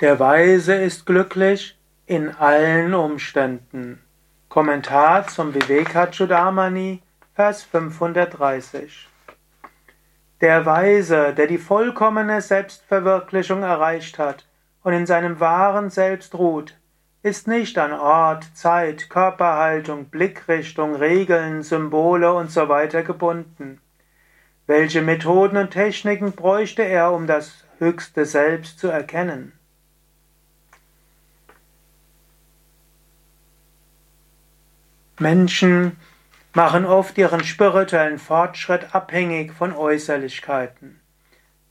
Der Weise ist glücklich in allen Umständen. Kommentar zum Vivekachudamani, Vers 530. Der Weise, der die vollkommene Selbstverwirklichung erreicht hat und in seinem wahren Selbst ruht, ist nicht an Ort, Zeit, Körperhaltung, Blickrichtung, Regeln, Symbole usw. So gebunden. Welche Methoden und Techniken bräuchte er, um das höchste Selbst zu erkennen? Menschen machen oft ihren spirituellen Fortschritt abhängig von Äußerlichkeiten.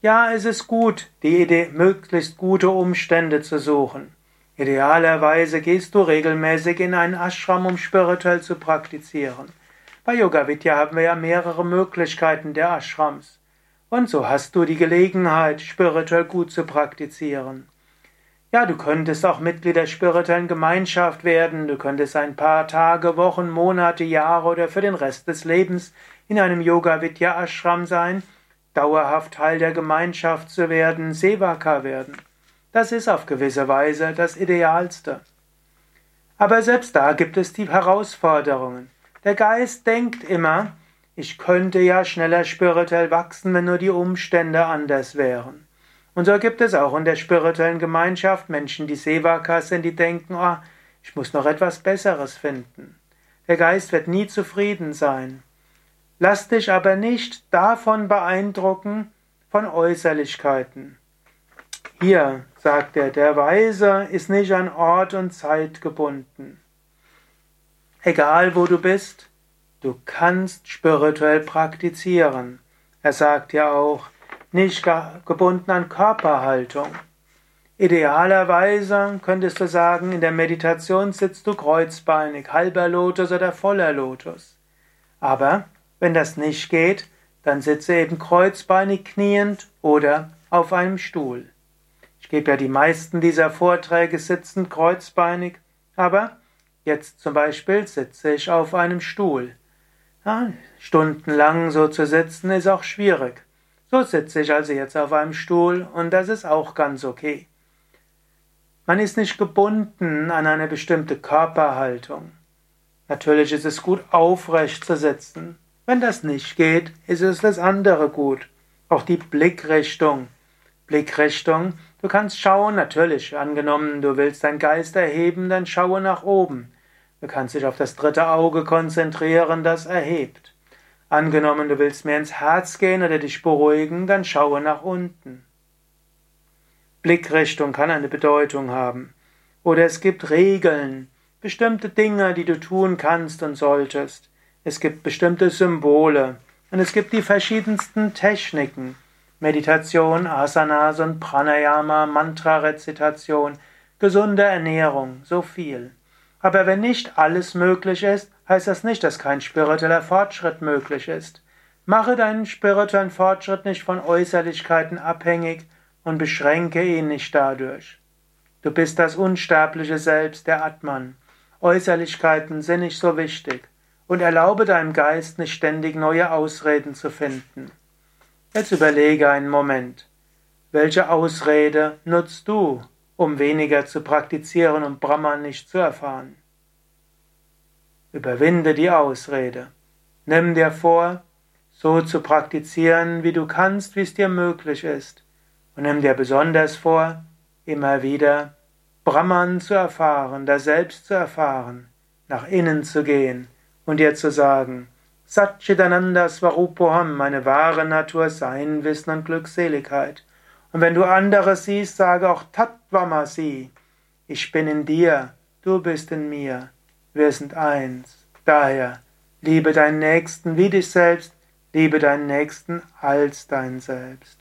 Ja, es ist gut, die Idee, möglichst gute Umstände zu suchen. Idealerweise gehst du regelmäßig in einen Ashram, um spirituell zu praktizieren. Bei Yoga Vidya haben wir ja mehrere Möglichkeiten der Ashrams. Und so hast du die Gelegenheit, spirituell gut zu praktizieren. Ja, du könntest auch Mitglied der spirituellen Gemeinschaft werden, du könntest ein paar Tage, Wochen, Monate, Jahre oder für den Rest des Lebens in einem Yoga Vidya Ashram sein, dauerhaft Teil der Gemeinschaft zu werden, Sevaka werden. Das ist auf gewisse Weise das Idealste. Aber selbst da gibt es die Herausforderungen. Der Geist denkt immer, ich könnte ja schneller spirituell wachsen, wenn nur die Umstände anders wären. Und so gibt es auch in der spirituellen Gemeinschaft Menschen, die Sevakas sind, die denken, oh, ich muss noch etwas Besseres finden. Der Geist wird nie zufrieden sein. Lass dich aber nicht davon beeindrucken, von Äußerlichkeiten. Hier, sagt er, der Weise ist nicht an Ort und Zeit gebunden. Egal wo du bist, du kannst spirituell praktizieren. Er sagt ja auch, nicht gebunden an Körperhaltung. Idealerweise könntest du sagen, in der Meditation sitzt du kreuzbeinig, halber Lotus oder voller Lotus. Aber wenn das nicht geht, dann sitze eben kreuzbeinig kniend oder auf einem Stuhl. Ich gebe ja die meisten dieser Vorträge sitzend kreuzbeinig, aber jetzt zum Beispiel sitze ich auf einem Stuhl. Ja, stundenlang so zu sitzen ist auch schwierig. So sitze ich also jetzt auf einem Stuhl und das ist auch ganz okay. Man ist nicht gebunden an eine bestimmte Körperhaltung. Natürlich ist es gut, aufrecht zu sitzen. Wenn das nicht geht, ist es das andere gut. Auch die Blickrichtung. Blickrichtung, du kannst schauen, natürlich, angenommen, du willst deinen Geist erheben, dann schaue nach oben. Du kannst dich auf das dritte Auge konzentrieren, das erhebt. Angenommen, du willst mehr ins Herz gehen oder dich beruhigen, dann schaue nach unten. Blickrichtung kann eine Bedeutung haben. Oder es gibt Regeln, bestimmte Dinge, die du tun kannst und solltest. Es gibt bestimmte Symbole. Und es gibt die verschiedensten Techniken. Meditation, Asanas und Pranayama, Mantra-Rezitation, gesunde Ernährung, so viel. Aber wenn nicht alles möglich ist, heißt das nicht, dass kein spiritueller Fortschritt möglich ist. Mache deinen spirituellen Fortschritt nicht von Äußerlichkeiten abhängig und beschränke ihn nicht dadurch. Du bist das unsterbliche Selbst, der Atman. Äußerlichkeiten sind nicht so wichtig und erlaube deinem Geist nicht ständig neue Ausreden zu finden. Jetzt überlege einen Moment. Welche Ausrede nutzt du, um weniger zu praktizieren und Brahman nicht zu erfahren. Überwinde die Ausrede. Nimm dir vor, so zu praktizieren, wie du kannst, wie es dir möglich ist. Und nimm dir besonders vor, immer wieder Brahman zu erfahren, da selbst zu erfahren, nach innen zu gehen und dir zu sagen, Satchitananda Svarupoham, meine wahre Natur, Sein, Wissen und Glückseligkeit. Und wenn du andere siehst, sage auch Tattvamasi. Ich bin in dir, du bist in mir, wir sind eins. Daher, liebe deinen Nächsten wie dich selbst, liebe deinen Nächsten als dein Selbst.